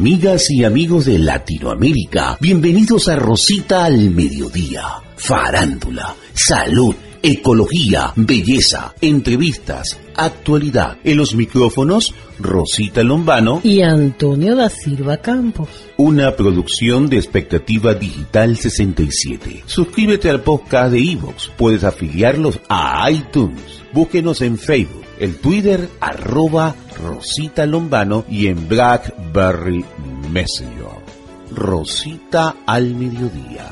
Amigas y amigos de Latinoamérica, bienvenidos a Rosita al Mediodía. Farándula, salud, ecología, belleza, entrevistas, actualidad. En los micrófonos, Rosita Lombano y Antonio da Silva Campos. Una producción de Expectativa Digital 67. Suscríbete al podcast de Evox. Puedes afiliarlos a iTunes. Búsquenos en Facebook, el Twitter arroba Rosita Lombano y en Blackberry Messenger. Rosita al mediodía.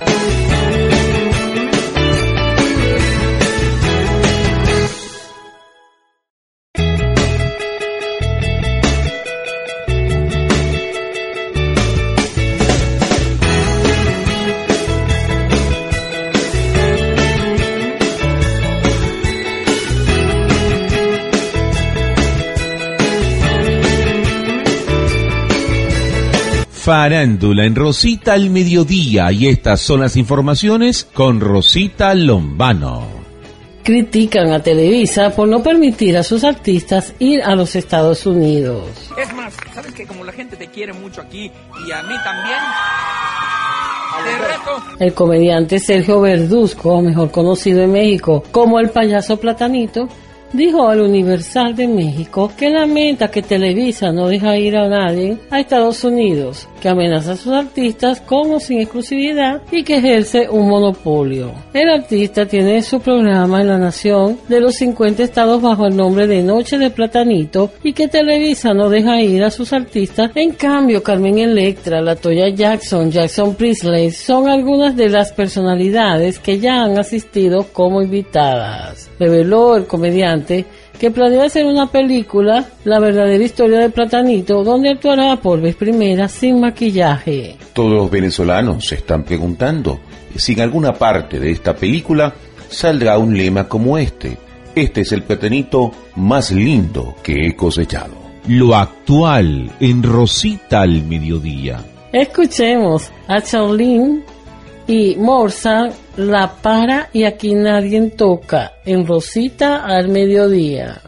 Farándula en Rosita al mediodía y estas son las informaciones con Rosita Lombano. Critican a Televisa por no permitir a sus artistas ir a los Estados Unidos. Es más, ¿sabes que como la gente te quiere mucho aquí y a mí también? El comediante Sergio Verduzco, mejor conocido en México como el payaso platanito, dijo al Universal de México que lamenta que Televisa no deja ir a nadie a Estados Unidos, que amenaza a sus artistas como sin exclusividad y que ejerce un monopolio. El artista tiene su programa en la nación de los 50 estados bajo el nombre de Noche de Platanito y que Televisa no deja ir a sus artistas. En cambio, Carmen Electra, Latoya Jackson, Jackson Priestley son algunas de las personalidades que ya han asistido como invitadas. Reveló el comediante que planea hacer una película, La verdadera historia de Platanito, donde actuará por vez primera sin maquillaje. Todos los venezolanos se están preguntando si en alguna parte de esta película saldrá un lema como este. Este es el platanito más lindo que he cosechado. Lo actual en Rosita al mediodía. Escuchemos a Charlene y Morsa la para y aquí nadie toca en Rosita al mediodía.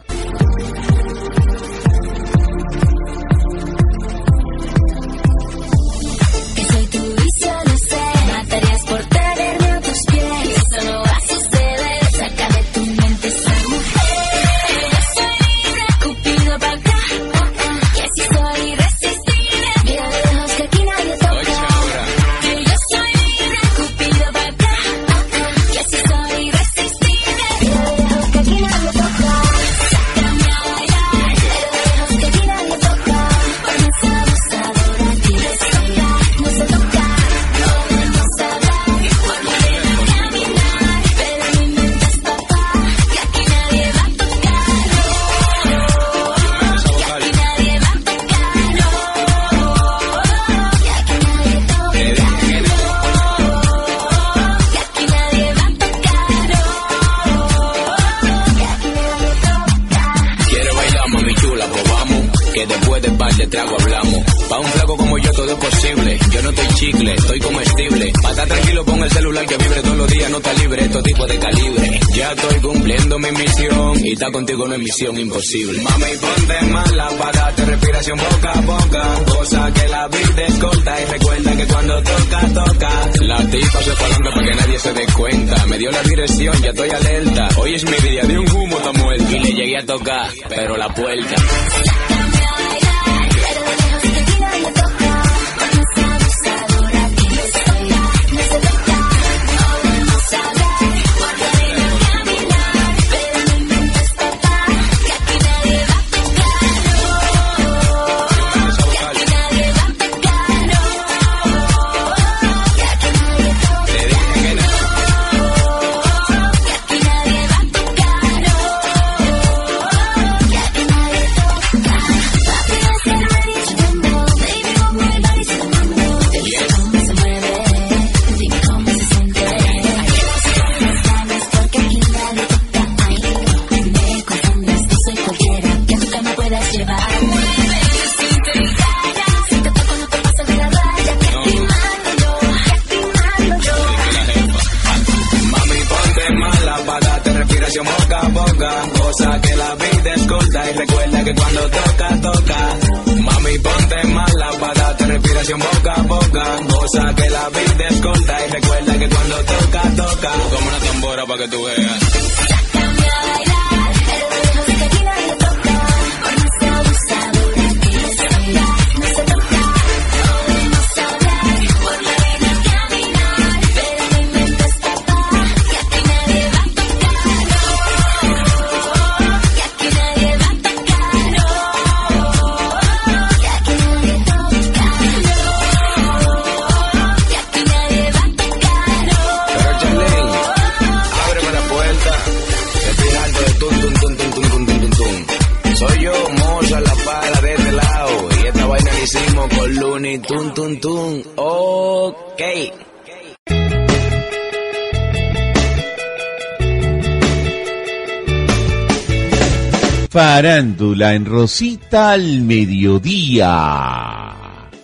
Imposible. Mami, ponte mala, pagate respiración boca a boca. Cosa que la vida es corta y recuerda que cuando toca, toca. La tipa se falando para que nadie se dé cuenta. Me dio la dirección, ya estoy alerta. Hoy es mi día de un humo, está muerto. Y le llegué a tocar, pero la puerta. Ok. Farándula en Rosita al mediodía.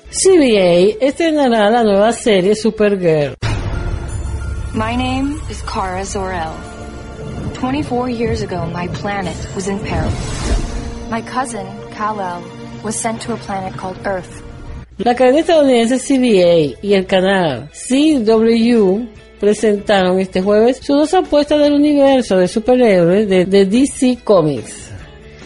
CBA estrenará la nueva serie Supergirl. My name is Kara Zor-El. 24 years ago, my planet was in peril. My cousin, Kal-El, was sent to a planet called Earth. La cadena estadounidense CBA y el canal CW presentaron este jueves sus dos apuestas del universo de superhéroes de, DC Comics.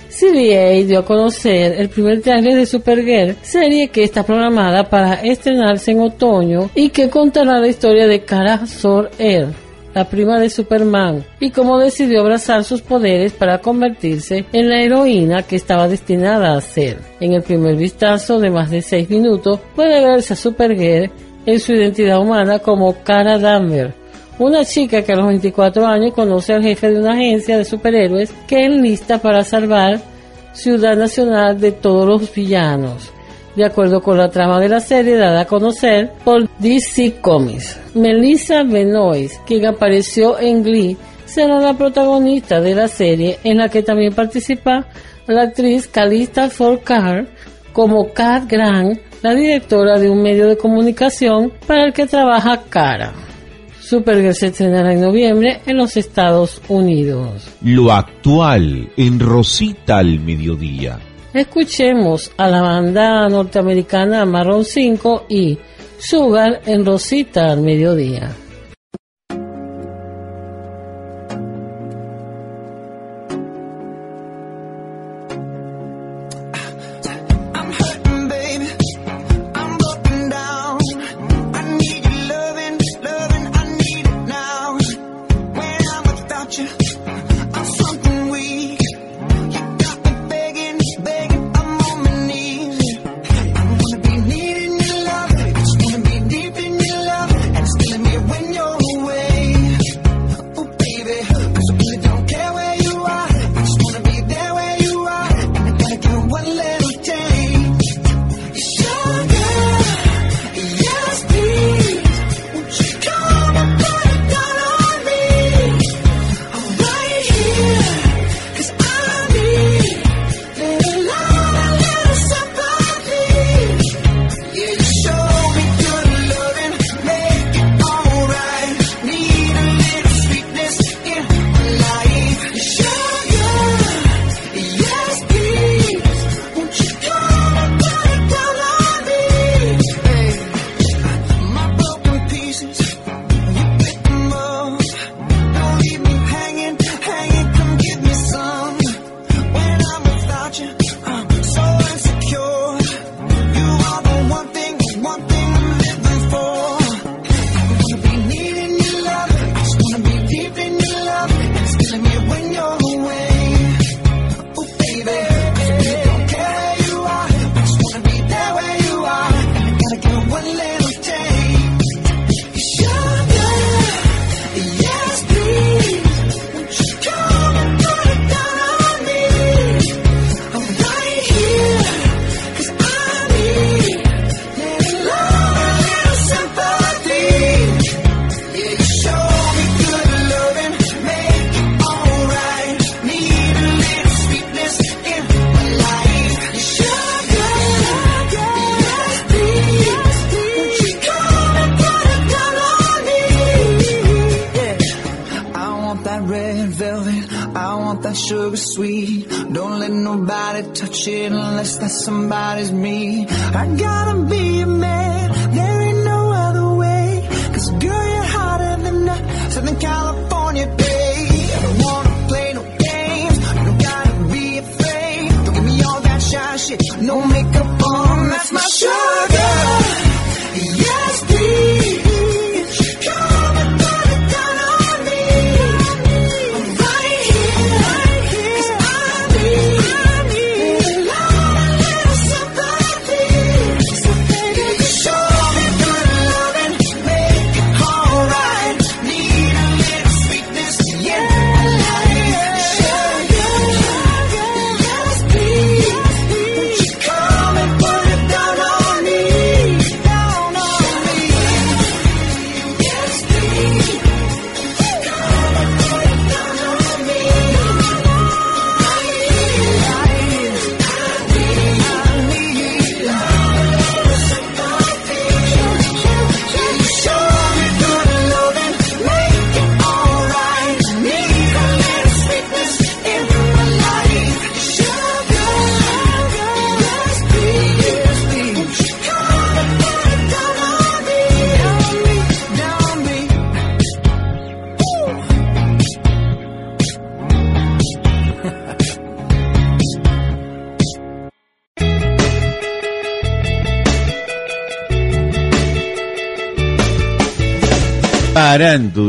CBA dio a conocer el primer trailer de Supergirl, serie que está programada para estrenarse en otoño y que contará la historia de Kara Zor-El, la prima de Superman, y cómo decidió abrazar sus poderes para convertirse en la heroína que estaba destinada a ser. En el primer vistazo de más de 6 minutos puede verse a Supergirl en su identidad humana como Cara Danver, una chica que a los 24 años conoce al jefe de una agencia de superhéroes que enlista para salvar Ciudad Nacional de todos los villanos de acuerdo con la trama de la serie dada a conocer por DC Comics. Melissa Benoist, quien apareció en Glee, será la protagonista de la serie en la que también participa la actriz Calista Forcar como Kat Grant, la directora de un medio de comunicación para el que trabaja Cara. Supergirl se estrenará en noviembre en los Estados Unidos. Lo actual en Rosita al mediodía. Escuchemos a la banda norteamericana Marron 5 y Sugar en Rosita al mediodía.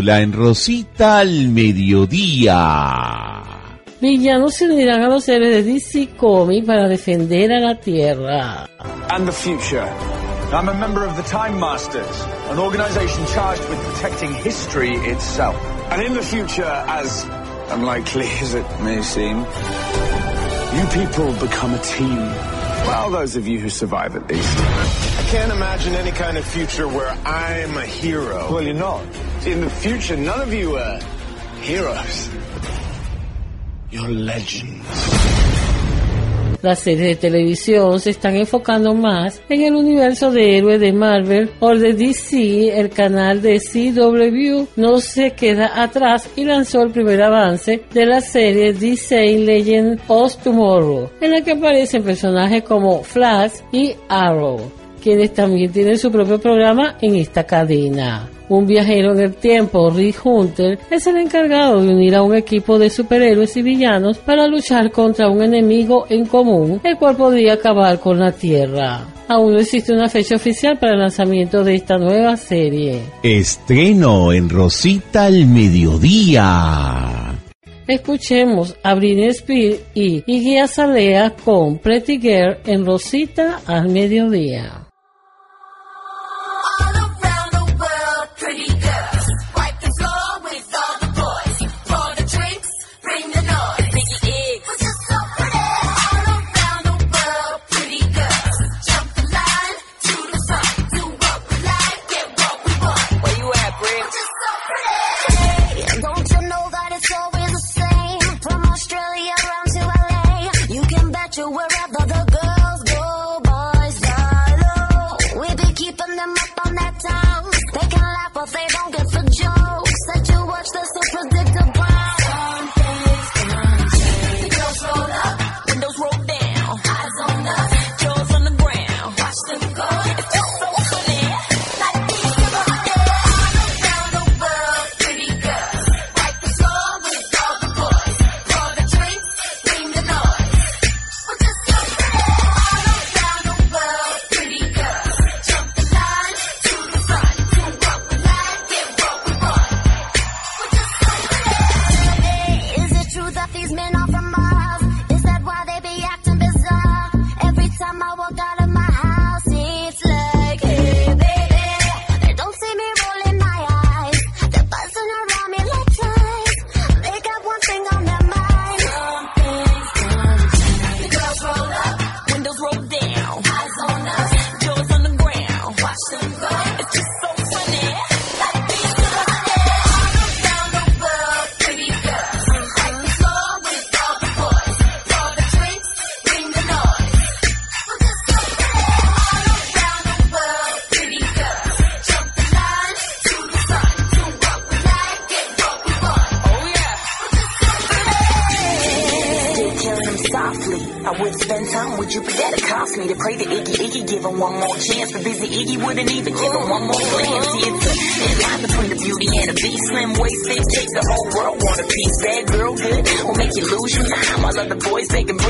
Parándula en Rosita al mediodía. Villanos se unirán a los héroes de DC Comics para defender a la Tierra. and the future. I'm a member of the Time Masters, an organization charged with protecting history itself. And in the future, as unlikely as it may seem, you people become a team. Well, those of you who survive at least. I can't imagine any kind of future where I'm a hero. Well, you're not. In the future, none of you are heroes. You're legends. Las series de televisión se están enfocando más en el universo de héroes de Marvel o de DC. El canal de CW no se queda atrás y lanzó el primer avance de la serie DC Legend of Tomorrow, en la que aparecen personajes como Flash y Arrow, quienes también tienen su propio programa en esta cadena. Un viajero en el tiempo, Rick Hunter, es el encargado de unir a un equipo de superhéroes y villanos para luchar contra un enemigo en común, el cual podría acabar con la Tierra. Aún no existe una fecha oficial para el lanzamiento de esta nueva serie. Estreno en Rosita al mediodía. Escuchemos a Britney Spears y Iggy Azalea con Pretty Girl en Rosita al mediodía. Wouldn't even give him one more glance. It's a thin line between the beauty and the beast. Slim waist, big chicks, the whole world want a piece. Bad girl, good, will make you lose your mind. While other boys they Britney,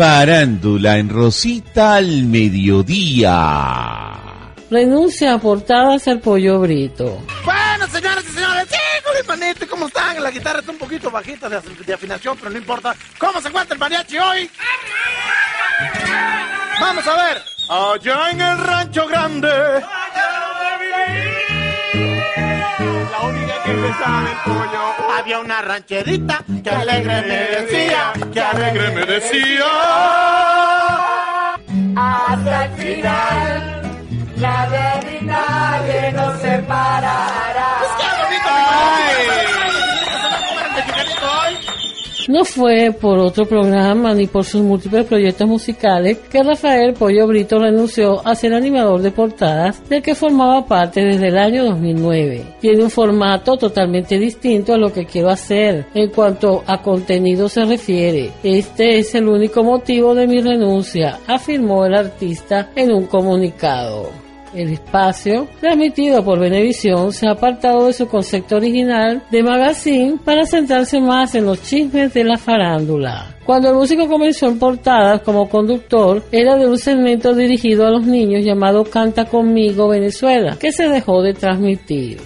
Farándula en Rosita al mediodía. Renuncia a portadas al pollo brito. Bueno, señoras y señores, sí, con manito, ¿cómo están? La guitarra está un poquito bajita de, de afinación, pero no importa. ¿Cómo se encuentra el mariachi hoy? Vamos a ver. Allá en el rancho grande. La única que pensaba del pollo. Había una rancherita que alegre me decía, que alegre me decía. Hasta el final, la verdad que nos separará. No fue por otro programa ni por sus múltiples proyectos musicales que Rafael Pollo Brito renunció a ser animador de portadas del que formaba parte desde el año 2009. Tiene un formato totalmente distinto a lo que quiero hacer en cuanto a contenido se refiere. Este es el único motivo de mi renuncia, afirmó el artista en un comunicado. El espacio, transmitido por Venevisión, se ha apartado de su concepto original de magazine para centrarse más en los chismes de la farándula. Cuando el músico comenzó en portadas como conductor, era de un segmento dirigido a los niños llamado Canta conmigo Venezuela, que se dejó de transmitir.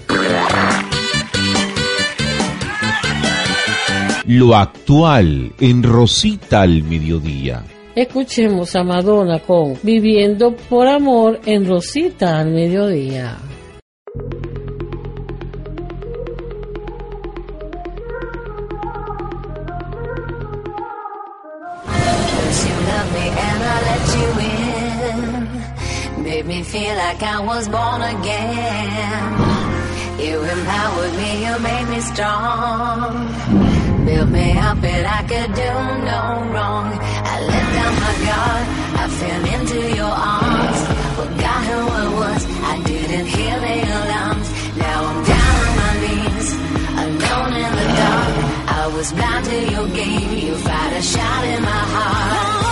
Lo actual en Rosita al mediodía. Escuchemos a Madonna con Viviendo por Amor en Rosita al mediodía. Made me feel like I was born again. You empowered me, you made me strong. Built me up and I could do no wrong. I my guard, I fell into your arms. Forgot who I was, I didn't hear the alarms. Now I'm down on my knees, alone in the dark. I was blind to your game, you fired a shot in my heart.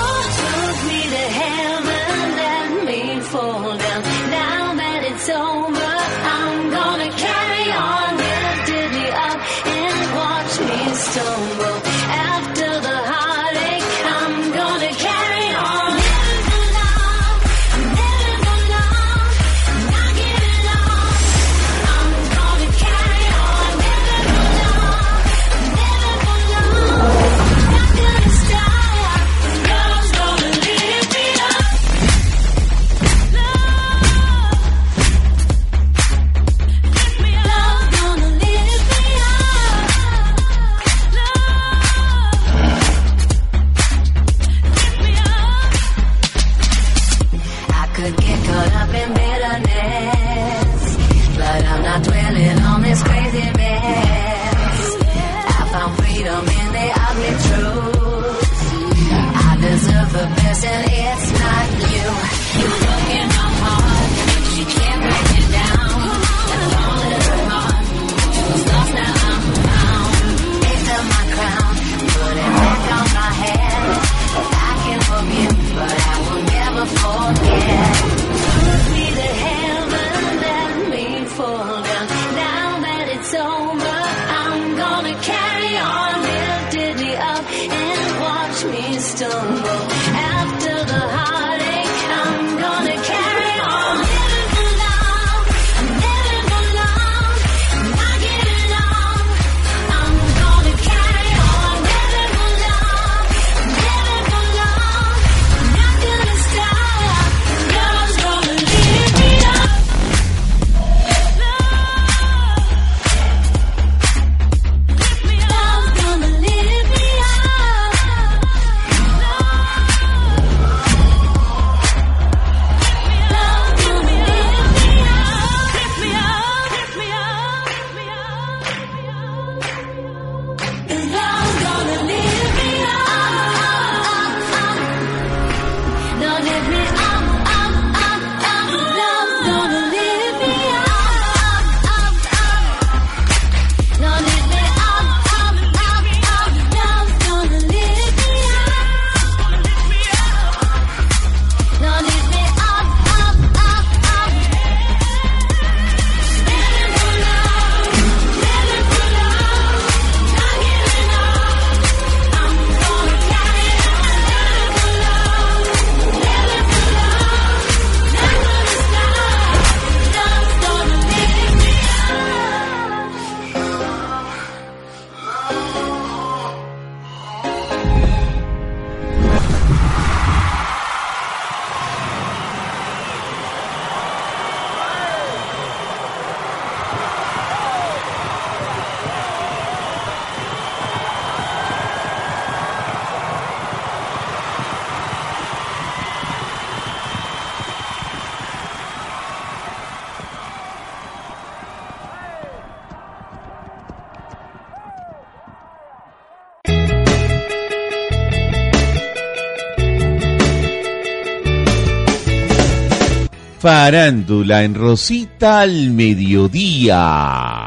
Farándula en Rosita al mediodía.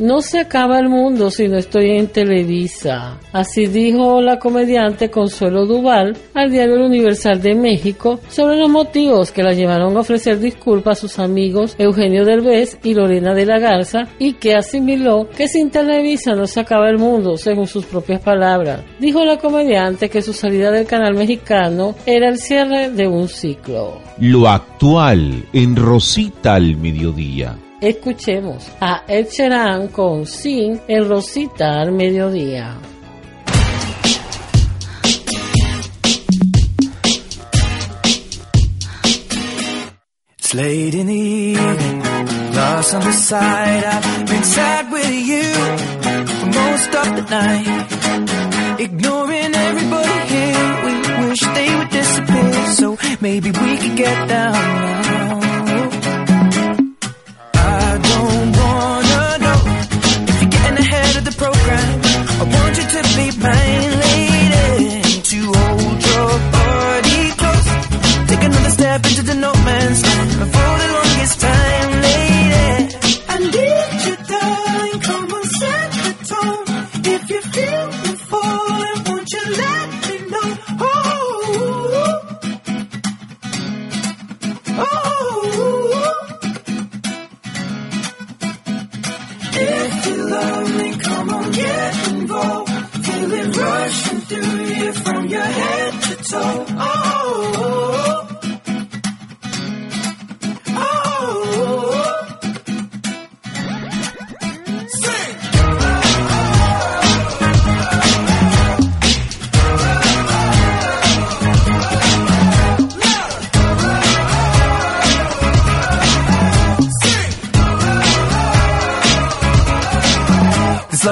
No se acaba el mundo si no estoy en Televisa. Así dijo la comediante Consuelo Duval al diario Universal de México sobre los motivos que la llevaron a ofrecer disculpas a sus amigos Eugenio Derbez y Lorena de la Garza y que asimiló que sin Televisa no se acaba el mundo, según sus propias palabras. Dijo la comediante que su salida del canal mexicano era el cierre de un ciclo. Lo actual en Rosita al mediodía. Escuchemos a Ed Sheeran con Sin en Rosita al mediodía. It's late in the evening, lost on the side. I've been sad with you for most of the night. Ignoring everybody here, we wish they would disappear. So maybe we could get down through you from your head to toe. Oh,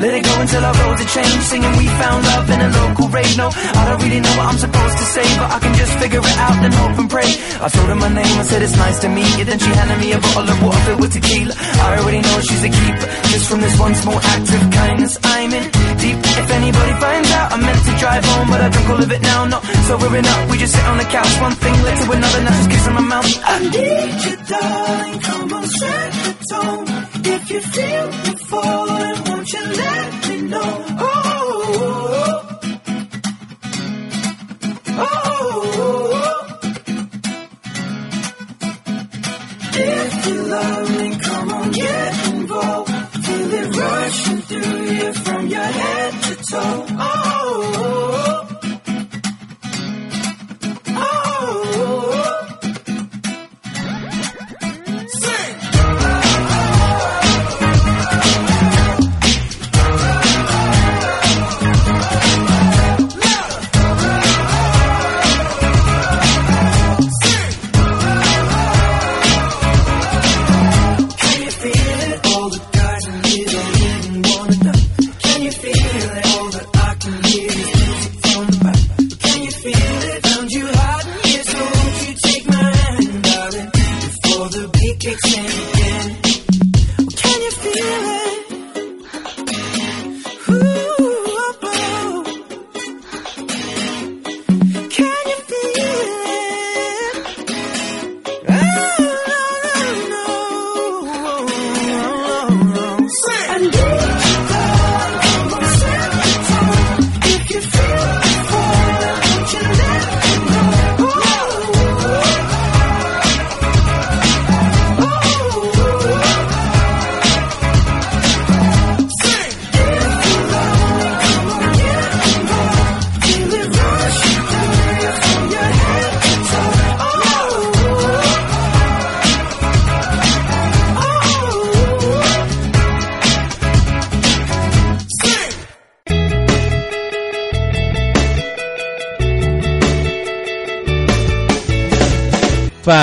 Let it go until our roads are changed Singing we found love in a local rave. No, I don't really know what I'm supposed to say But I can just figure it out and hope and pray. I told her my name, I said it's nice to meet you. Then she handed me a bottle of water filled with tequila. I already know she's a keeper Just from this one small act of kindness. I'm in deep. If anybody finds out I meant to drive home But I drunk all of it now, not sobering up. We just sit on the couch, one thing led to another Now just kiss kissing my mouth. I need you darling, come on set the tone If you feel me falling, won't you let me know Oh, oh, oh. If you love me, come on, get involved. Feel it rushing through you from your head to toe. Oh, oh, oh.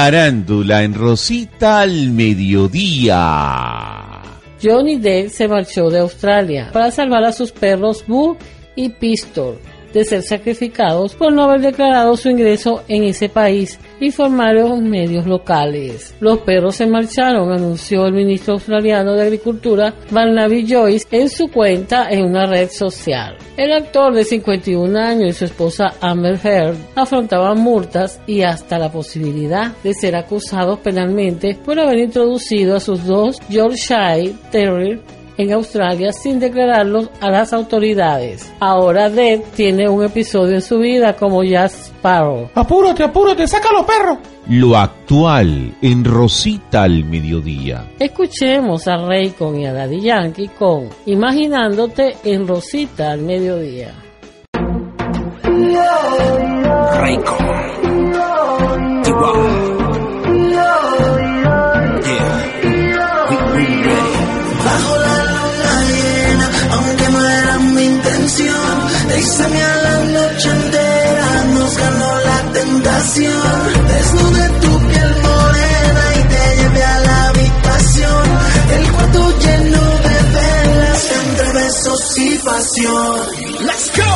Farándula en Rosita al mediodía. Johnny Depp se marchó de Australia para salvar a sus perros Boo y Pistol. De ser sacrificados por no haber declarado su ingreso en ese país, informaron medios locales. Los perros se marcharon, anunció el ministro australiano de Agricultura Barnaby Joyce en su cuenta en una red social. El actor de 51 años y su esposa Amber Heard afrontaban multas y hasta la posibilidad de ser acusados penalmente por haber introducido a sus dos Yorkshire Terrier en Australia sin declararlos a las autoridades. Ahora Dev tiene un episodio en su vida como Jack Sparrow. Apúrate, apúrate, sácalo, perro. Lo actual en Rosita al mediodía. Escuchemos a Raycon y a Daddy Yankee con Imaginándote en Rosita al mediodía. Bajo mi a la noche entera, nos ganó la tentación. Desnudé tu piel morena y te llevé a la habitación. El cuarto lleno de velas, entre besos y pasión. Let's go.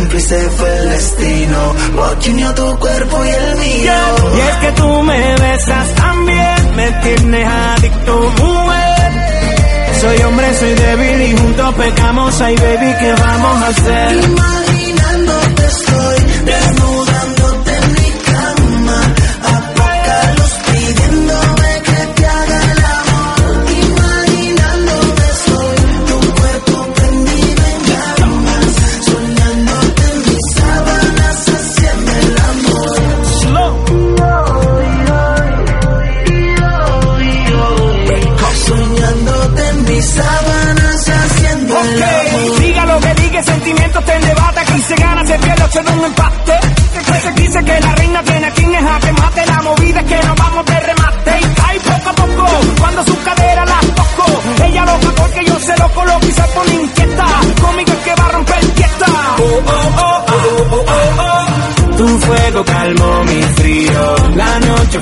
Cómplice fue el destino. Lo unió tu cuerpo y el mío. Y es que tú me besas también, me tienes adicto, mujer. Soy hombre, soy débil y juntos pecamos. Ay, baby, ¿qué vamos a hacer? Imaginándote Diga lo que diga, sentimientos te debate. Aquí se gana, se pierde, se da un empate.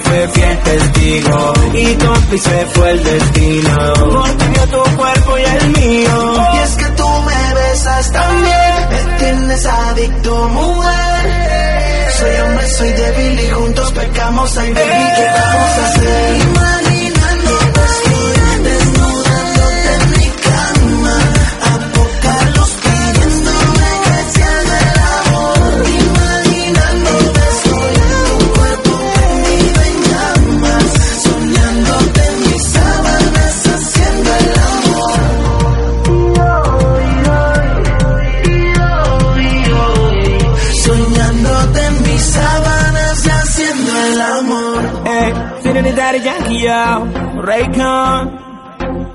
Fue fiel testigo y cómplice fue el destino. Porque dio tu cuerpo y el mío. Y es que tú me besas también, me tienes adicto, mujer. Soy hombre, soy débil y juntos pecamos. Ay, baby, ¿qué vamos a hacer? Raycon.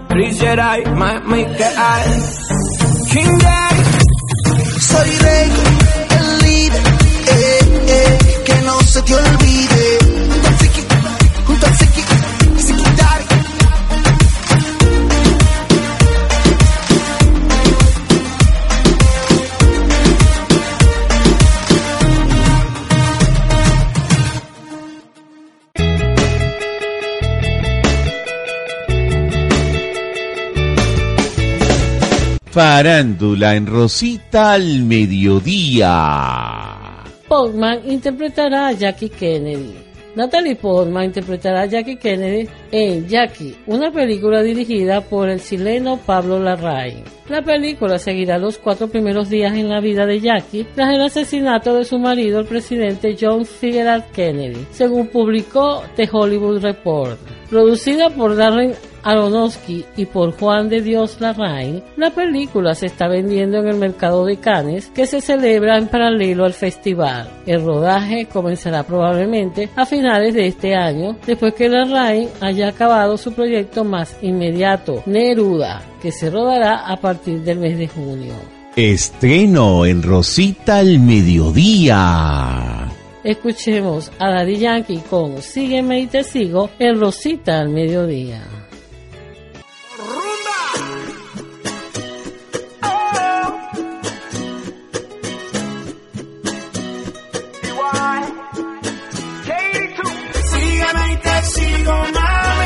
Chris Jedi, Mike King Daddy. Soy rey, el líder, eh, eh, que no se te olvide. Farándula en Rosita al mediodía. Portman interpretará a Jackie Kennedy. Natalie Portman interpretará a Jackie Kennedy en Jackie, una película dirigida por el chileno Pablo Larraín. La película seguirá los cuatro primeros días en la vida de Jackie tras el asesinato de su marido, el presidente John Fitzgerald Kennedy, según publicó The Hollywood Report. Producida por Darren Aronofsky y por Juan de Dios Larraín, la película se está vendiendo en el mercado de Cannes, que se celebra en paralelo al festival. El rodaje comenzará probablemente a finales de este año, después que Larraín haya acabado su proyecto más inmediato, Neruda, que se rodará a partir del mes de junio. Estreno en Rosita al mediodía. Escuchemos a Daddy Yankee con Sígueme y te sigo en Rosita al mediodía. sigo más.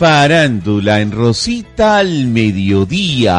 Farándula en Rosita al mediodía.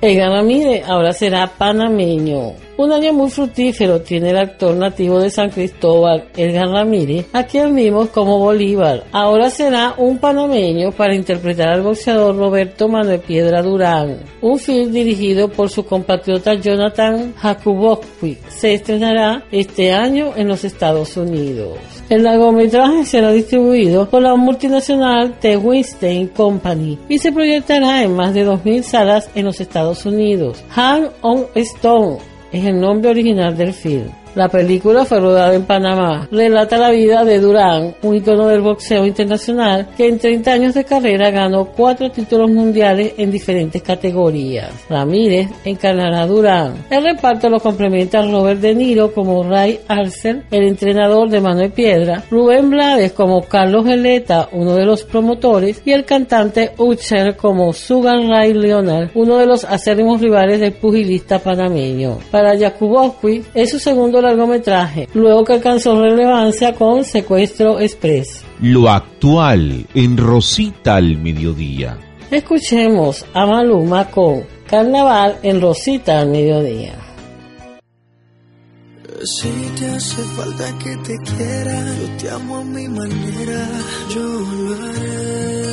Egan Ramírez ahora será panameño. Un año muy fructífero tiene el actor nativo de San Cristóbal, Edgar Ramírez, a quien vimos como Bolívar. Ahora será un panameño para interpretar al boxeador Roberto Manuel Piedra Durán. Un film dirigido por su compatriota Jonathan Jakubowski se estrenará este año en los Estados Unidos. El largometraje será distribuido por la multinacional The Weinstein Company y se proyectará en más de 2.000 salas en los Estados Unidos. Hang on Stone es el nombre original del film. La película fue rodada en Panamá. Relata la vida de Durán, un icono del boxeo internacional que en 30 años de carrera ganó cuatro títulos mundiales en diferentes categorías. Ramírez encarnará a Durán. El reparto lo complementa Robert De Niro como Ray Arcel, el entrenador de Manuel Piedra, Rubén Blades como Carlos Geleta, uno de los promotores, y el cantante Utcher como Sugan Ray Leonard, uno de los acérrimos rivales del pugilista panameño. Para Jakubowski es su segundo largometraje, luego que alcanzó relevancia con Secuestro Express. Lo actual en Rosita al mediodía. Escuchemos a Maluma con Carnaval en Rosita al mediodía. Si te hace falta que te quiera, yo te amo a mi manera, yo lo haré.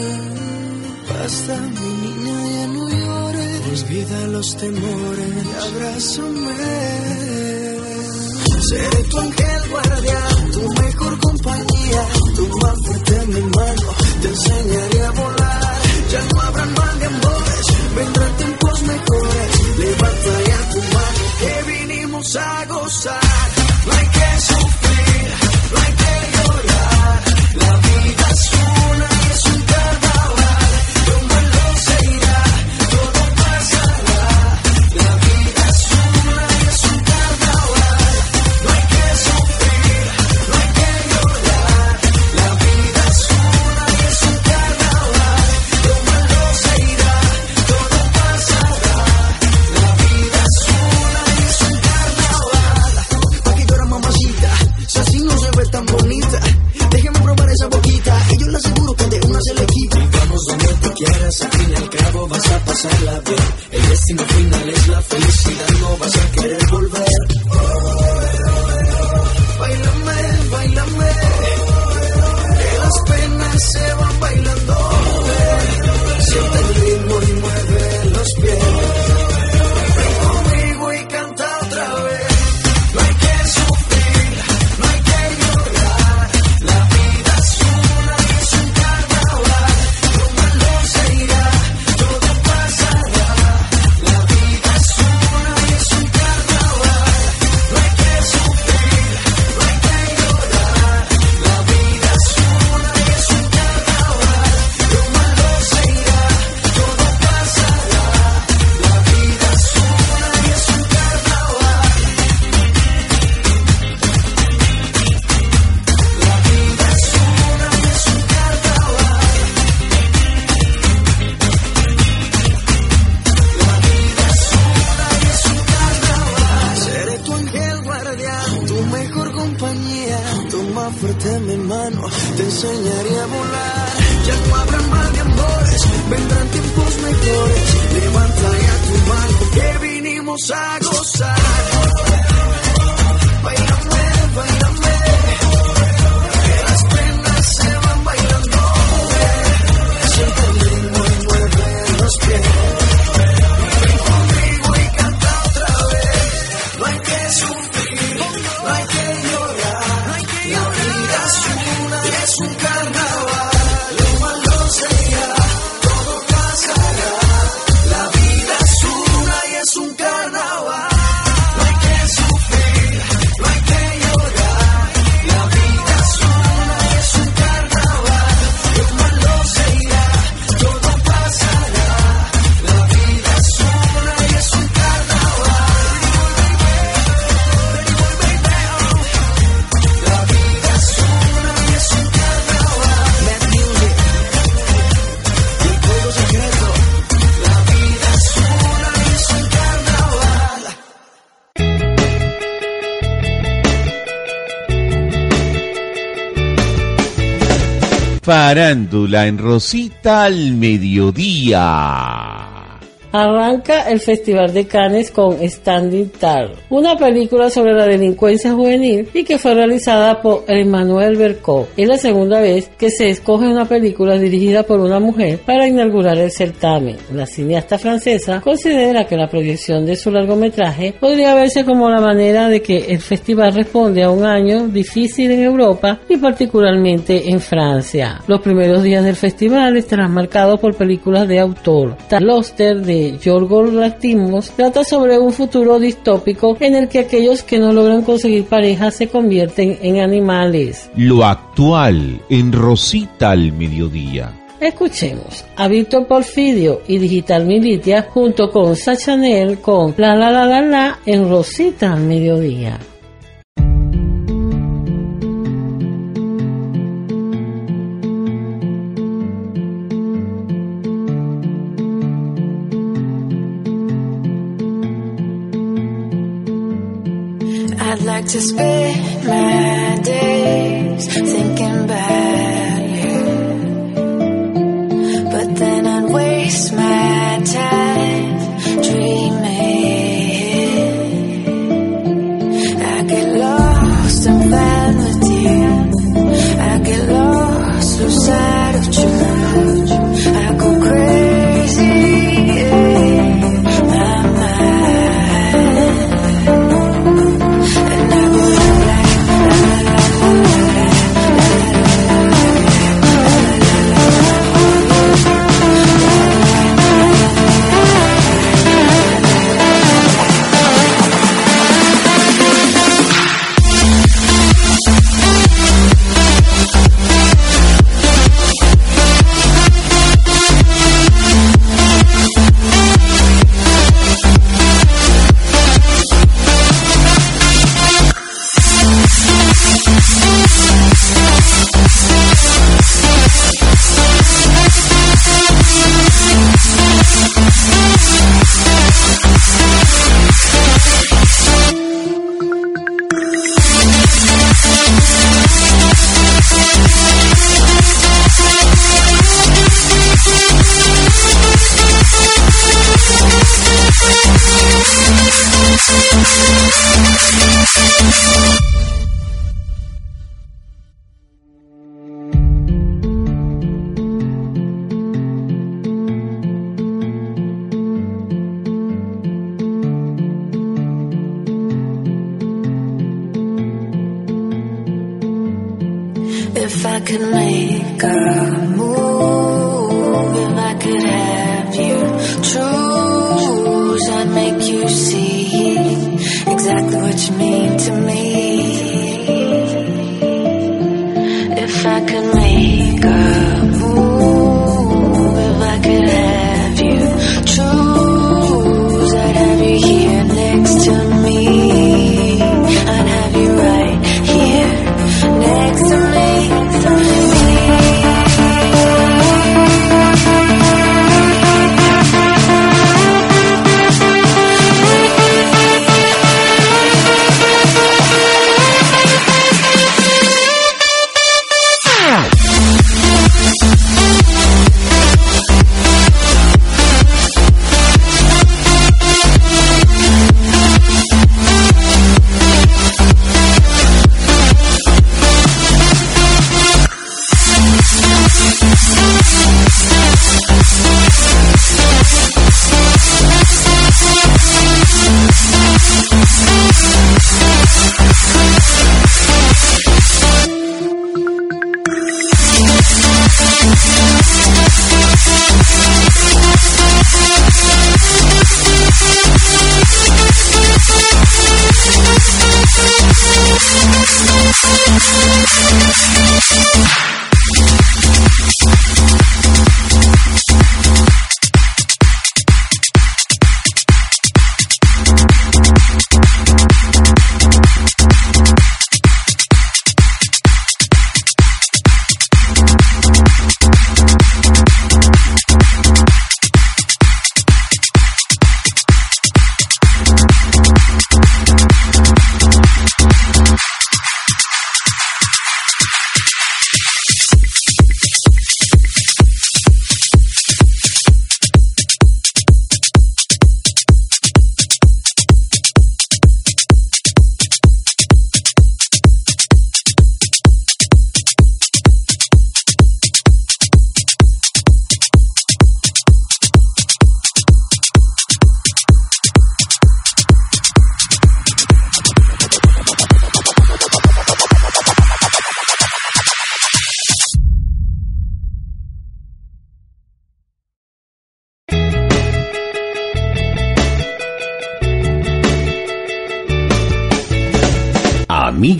Basta, mi niña, ya no llores, olvida los temores y abrázame. Seré tu ángel guardián, tu mejor compañía, tu más fuerte en mi mano, te enseñaré a volar. Ya no habrán mal de amores, vendrán tiempos mejores. Levanta ya tu mano, que vinimos a gozar. No hay que sufrir, no hay al fin y al cabo vas a pasarla bien. El destino final es la felicidad, no vas a querer volver. Bailame, bailame, que las penas se van Farándula en Rosita al mediodía. Arranca el Festival de Cannes con Standing Tall, una película sobre la delincuencia juvenil y que fue realizada por Emmanuel Bercot. Es la segunda vez que se escoge una película dirigida por una mujer para inaugurar el certamen. La cineasta francesa considera que la proyección de su largometraje podría verse como la manera de que el festival responde a un año difícil en Europa y particularmente en Francia. Los primeros días del festival estarán marcados por películas de autor. Taloster de de Yorgos Lanthimos trata sobre un futuro distópico en el que aquellos que no logran conseguir pareja se convierten en animales. Lo actual en Rosita al mediodía. Escuchemos a Víctor Porfidio y Digital Militia junto con Sacha Chanel con La La La La La en Rosita al mediodía. To spend my days thinking about Like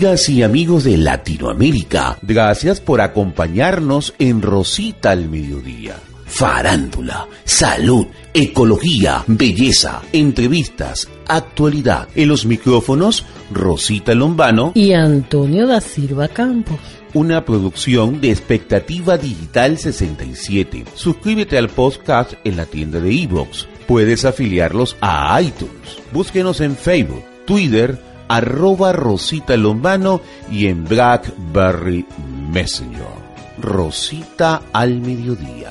Amigas y amigos de Latinoamérica, gracias por acompañarnos en Rosita al Mediodía. Farándula, salud, ecología, belleza, entrevistas, actualidad. En los micrófonos, Rosita Lombano y Antonio da Silva Campos. Una producción de Expectativa Digital 67. Suscríbete al podcast en la tienda de iVoox. Puedes afiliarlos a iTunes. Búsquenos en Facebook, Twitter, arroba Rosita Lombano y en Blackberry Messenger. Rosita al mediodía.